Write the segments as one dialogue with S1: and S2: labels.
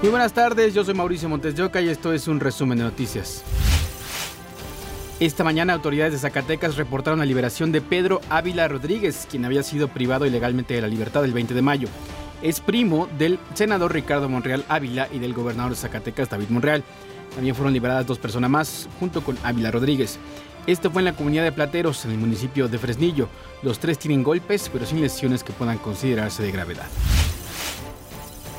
S1: Muy buenas tardes, yo soy Mauricio Montes de y esto es un resumen de noticias. Esta mañana autoridades de Zacatecas reportaron la liberación de Pedro Ávila Rodríguez, quien había sido privado ilegalmente de la libertad el 20 de mayo. Es primo del senador Ricardo Monreal Ávila y del gobernador de Zacatecas David Monreal. También fueron liberadas dos personas más junto con Ávila Rodríguez. Esto fue en la comunidad de Plateros, en el municipio de Fresnillo. Los tres tienen golpes, pero sin lesiones que puedan considerarse de gravedad.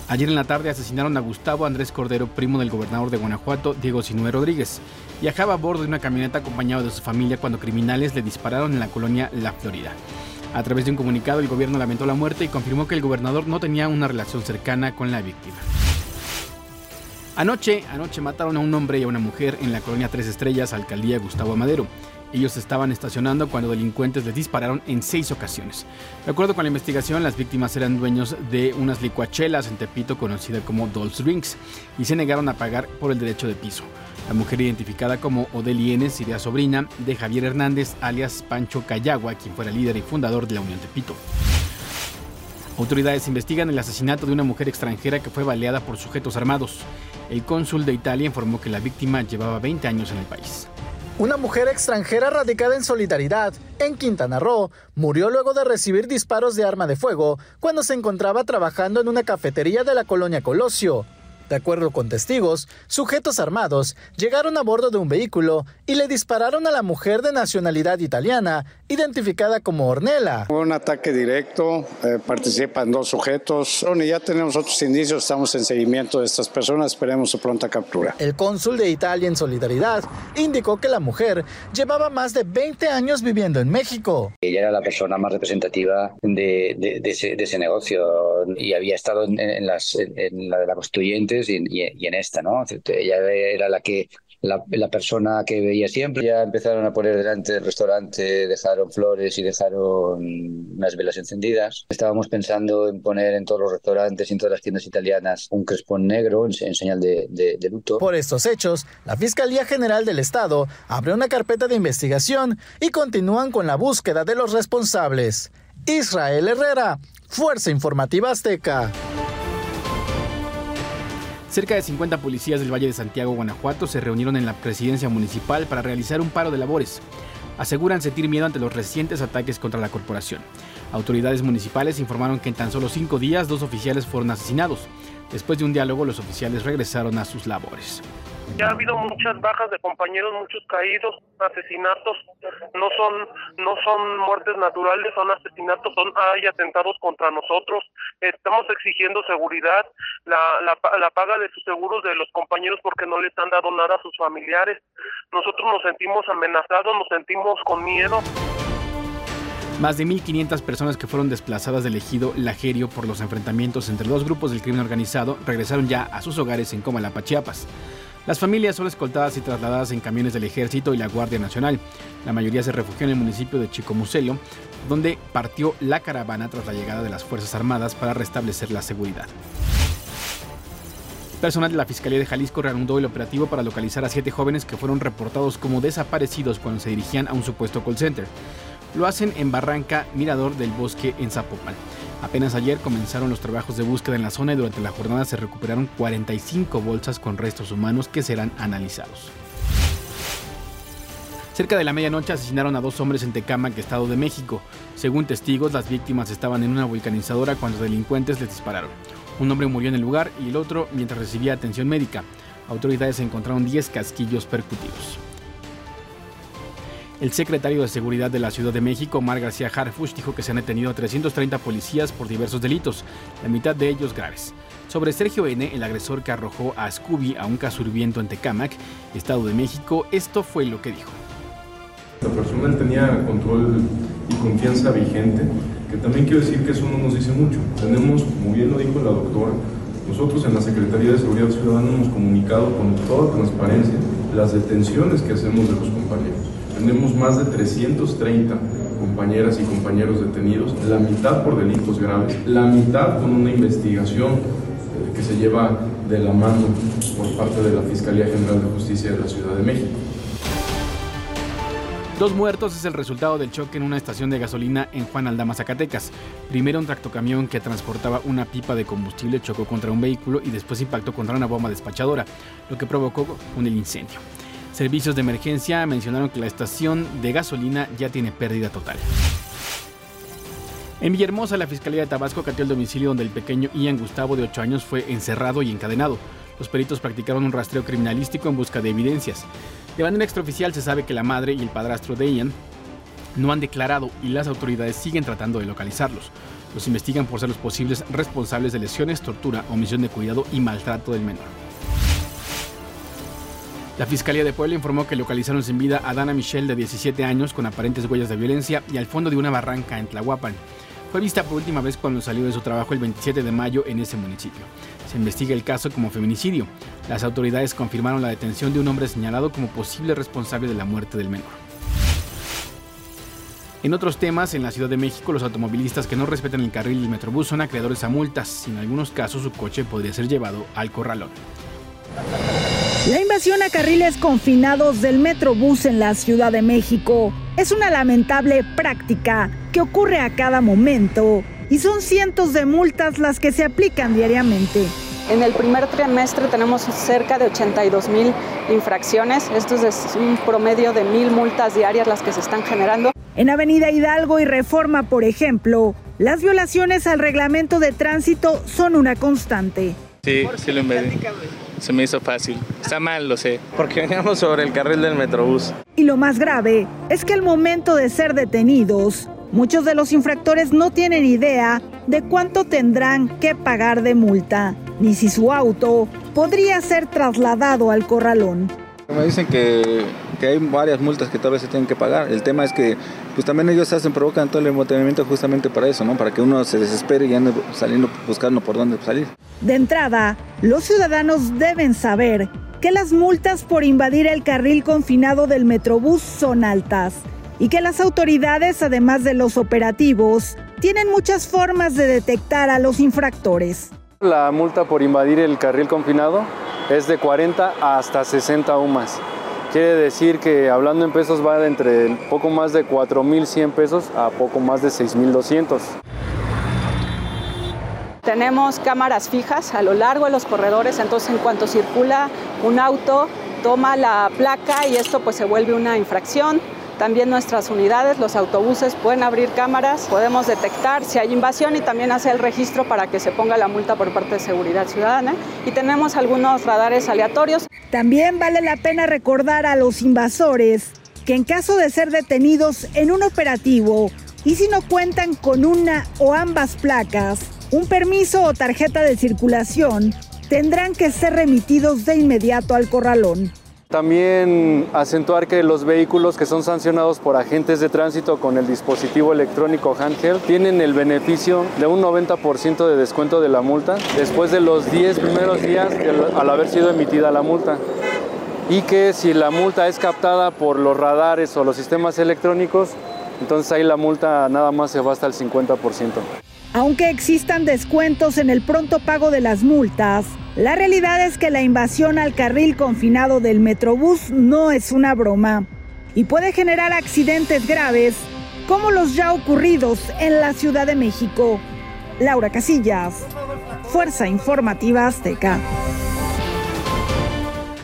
S1: Ayer en la tarde asesinaron a Gustavo Andrés Cordero, primo del gobernador de Guanajuato, Diego Sinue Rodríguez. Viajaba a bordo de una camioneta acompañado de su familia cuando criminales le dispararon en la colonia La Florida. A través de un comunicado, el gobierno lamentó la muerte y confirmó que el gobernador no tenía una relación cercana con la víctima. Anoche, anoche mataron a un hombre y a una mujer en la colonia Tres Estrellas, alcaldía Gustavo Amadero. Ellos estaban estacionando cuando delincuentes les dispararon en seis ocasiones. De acuerdo con la investigación, las víctimas eran dueños de unas licuachelas en Tepito conocida como Dolls Rings y se negaron a pagar por el derecho de piso. La mujer identificada como Odeli sería sobrina de Javier Hernández, alias Pancho Cayagua, quien fuera líder y fundador de la Unión Tepito. Autoridades investigan el asesinato de una mujer extranjera que fue baleada por sujetos armados. El cónsul de Italia informó que la víctima llevaba 20 años en el país.
S2: Una mujer extranjera radicada en Solidaridad, en Quintana Roo, murió luego de recibir disparos de arma de fuego cuando se encontraba trabajando en una cafetería de la colonia Colosio. De acuerdo con testigos, sujetos armados llegaron a bordo de un vehículo y le dispararon a la mujer de nacionalidad italiana, identificada como Ornella.
S3: Fue un ataque directo, eh, participan dos sujetos. y ya tenemos otros indicios, estamos en seguimiento de estas personas, esperemos su pronta captura.
S2: El cónsul de Italia en Solidaridad indicó que la mujer llevaba más de 20 años viviendo en México.
S4: Ella era la persona más representativa de, ese, negocio y había estado en, las, en la de la constituyente y, en esta, ¿no? Ella era la que la, persona que veía siempre. Ya empezaron a poner delante del restaurante, dejaron flores y dejaron unas velas encendidas. Estábamos pensando en poner en todos los restaurantes y en todas las tiendas italianas un crespón negro en, señal de, de luto.
S2: Por estos hechos, la Fiscalía General del Estado abrió una carpeta de investigación y continúan con la búsqueda de los responsables. Israel Herrera, Fuerza Informativa Azteca.
S1: Cerca de 50 policías del Valle de Santiago, Guanajuato, se reunieron en la presidencia municipal para realizar un paro de labores. Aseguran sentir miedo ante los recientes ataques contra la corporación. Autoridades municipales informaron que en tan solo cinco días dos oficiales fueron asesinados. Después de un diálogo, los oficiales regresaron a sus labores.
S5: Ya ha habido muchas bajas de compañeros, muchos caídos, asesinatos. No son no son muertes naturales, son asesinatos, son hay atentados contra nosotros. Estamos exigiendo seguridad, la, la, paga de sus seguros de los compañeros porque no les han dado nada a sus familiares. Nosotros nos sentimos amenazados, nos sentimos con miedo.
S1: Más de 1.500 personas que fueron desplazadas del ejido Lajerio por los enfrentamientos entre dos grupos del crimen organizado regresaron ya a sus hogares en Comalapa, Chiapas. Las familias son escoltadas y trasladadas en camiones del Ejército y la Guardia Nacional. La mayoría se refugió en el municipio de Chicomucelo, donde partió la caravana tras la llegada de las Fuerzas Armadas para restablecer la seguridad. Personal de la Fiscalía de Jalisco reanudó el operativo para localizar a siete jóvenes que fueron reportados como desaparecidos cuando se dirigían a un supuesto call center. Lo hacen en Barranca Mirador del Bosque en Zapopan. Apenas ayer comenzaron los trabajos de búsqueda en la zona y durante la jornada se recuperaron 45 bolsas con restos humanos que serán analizados. Cerca de la medianoche asesinaron a dos hombres en Tecámac, Estado de México. Según testigos, las víctimas estaban en una vulcanizadora cuando delincuentes les dispararon. Un hombre murió en el lugar y el otro mientras recibía atención médica. Autoridades encontraron 10 casquillos percutidos. El secretario de Seguridad de la Ciudad de México, Omar García Harfuch, dijo que se han detenido a 330 policías por diversos delitos, la mitad de ellos graves. Sobre Sergio N., el agresor que arrojó a Scooby a un casurviento en Tecámac, Estado de México, esto fue lo que dijo.
S6: La persona tenía control y confianza vigente, que también quiero decir que eso no nos dice mucho. Tenemos, como bien lo dijo la doctora, nosotros en la Secretaría de Seguridad Ciudadana hemos comunicado con toda transparencia las detenciones que hacemos de los compañeros. Tenemos más de 330 compañeras y compañeros detenidos, la mitad por delitos graves, la mitad con una investigación eh, que se lleva de la mano por parte de la Fiscalía General de Justicia de la Ciudad de México.
S1: Dos muertos es el resultado del choque en una estación de gasolina en Juan Aldama, Zacatecas. Primero un tractocamión que transportaba una pipa de combustible chocó contra un vehículo y después impactó contra una bomba despachadora, lo que provocó un incendio. Servicios de emergencia mencionaron que la estación de gasolina ya tiene pérdida total. En Villahermosa, la Fiscalía de Tabasco cateó el domicilio donde el pequeño Ian Gustavo de 8 años fue encerrado y encadenado. Los peritos practicaron un rastreo criminalístico en busca de evidencias. De manera extraoficial se sabe que la madre y el padrastro de Ian no han declarado y las autoridades siguen tratando de localizarlos. Los investigan por ser los posibles responsables de lesiones, tortura, omisión de cuidado y maltrato del menor. La Fiscalía de Puebla informó que localizaron sin vida a Dana Michelle de 17 años con aparentes huellas de violencia y al fondo de una barranca en Tlahuapan. Fue vista por última vez cuando salió de su trabajo el 27 de mayo en ese municipio. Se investiga el caso como feminicidio. Las autoridades confirmaron la detención de un hombre señalado como posible responsable de la muerte del menor. En otros temas, en la Ciudad de México, los automovilistas que no respetan el carril del Metrobús son acreedores a multas. En algunos casos, su coche podría ser llevado al corralón.
S7: La invasión a carriles confinados del Metrobús en la Ciudad de México es una lamentable práctica que ocurre a cada momento y son cientos de multas las que se aplican diariamente.
S8: En el primer trimestre tenemos cerca de 82 mil infracciones. Esto es un promedio de mil multas diarias las que se están generando.
S7: En Avenida Hidalgo y Reforma, por ejemplo, las violaciones al reglamento de tránsito son una constante.
S9: Sí, sí lo. Se me hizo fácil. Está mal, lo sé.
S10: Porque veníamos sobre el carril del Metrobús.
S7: Y lo más grave es que al momento de ser detenidos, muchos de los infractores no tienen idea de cuánto tendrán que pagar de multa, ni si su auto podría ser trasladado al corralón.
S10: Me dicen que, que, hay varias multas que tal vez se tienen que pagar. El tema es que pues también ellos hacen, provocan todo el embotellamiento justamente para eso, ¿no? Para que uno se desespere y ande saliendo, buscando por dónde salir.
S7: De entrada, los ciudadanos deben saber que las multas por invadir el carril confinado del Metrobús son altas y que las autoridades, además de los operativos, tienen muchas formas de detectar a los infractores.
S11: La multa por invadir el carril confinado es de 40 hasta 60 UMAS. Quiere decir que hablando en pesos va de entre poco más de 4.100 pesos a poco más de 6.200.
S8: Tenemos cámaras fijas a lo largo de los corredores, entonces en cuanto circula un auto, toma la placa y esto pues se vuelve una infracción. También nuestras unidades, los autobuses pueden abrir cámaras, podemos detectar si hay invasión y también hacer el registro para que se ponga la multa por parte de Seguridad Ciudadana. Y tenemos algunos radares aleatorios.
S7: También vale la pena recordar a los invasores que en caso de ser detenidos en un operativo y si no cuentan con una o ambas placas, un permiso o tarjeta de circulación, tendrán que ser remitidos de inmediato al corralón.
S11: También acentuar que los vehículos que son sancionados por agentes de tránsito con el dispositivo electrónico handheld tienen el beneficio de un 90% de descuento de la multa después de los 10 primeros días al haber sido emitida la multa. Y que si la multa es captada por los radares o los sistemas electrónicos, entonces ahí la multa nada más se va hasta el 50%.
S7: Aunque existan descuentos en el pronto pago de las multas, la realidad es que la invasión al carril confinado del Metrobús no es una broma y puede generar accidentes graves como los ya ocurridos en la Ciudad de México. Laura Casillas, Fuerza Informativa Azteca.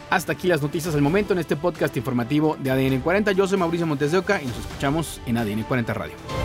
S1: Hasta aquí las noticias al momento en este podcast informativo de ADN 40. Yo soy Mauricio Montes de Oca y nos escuchamos en ADN 40 Radio.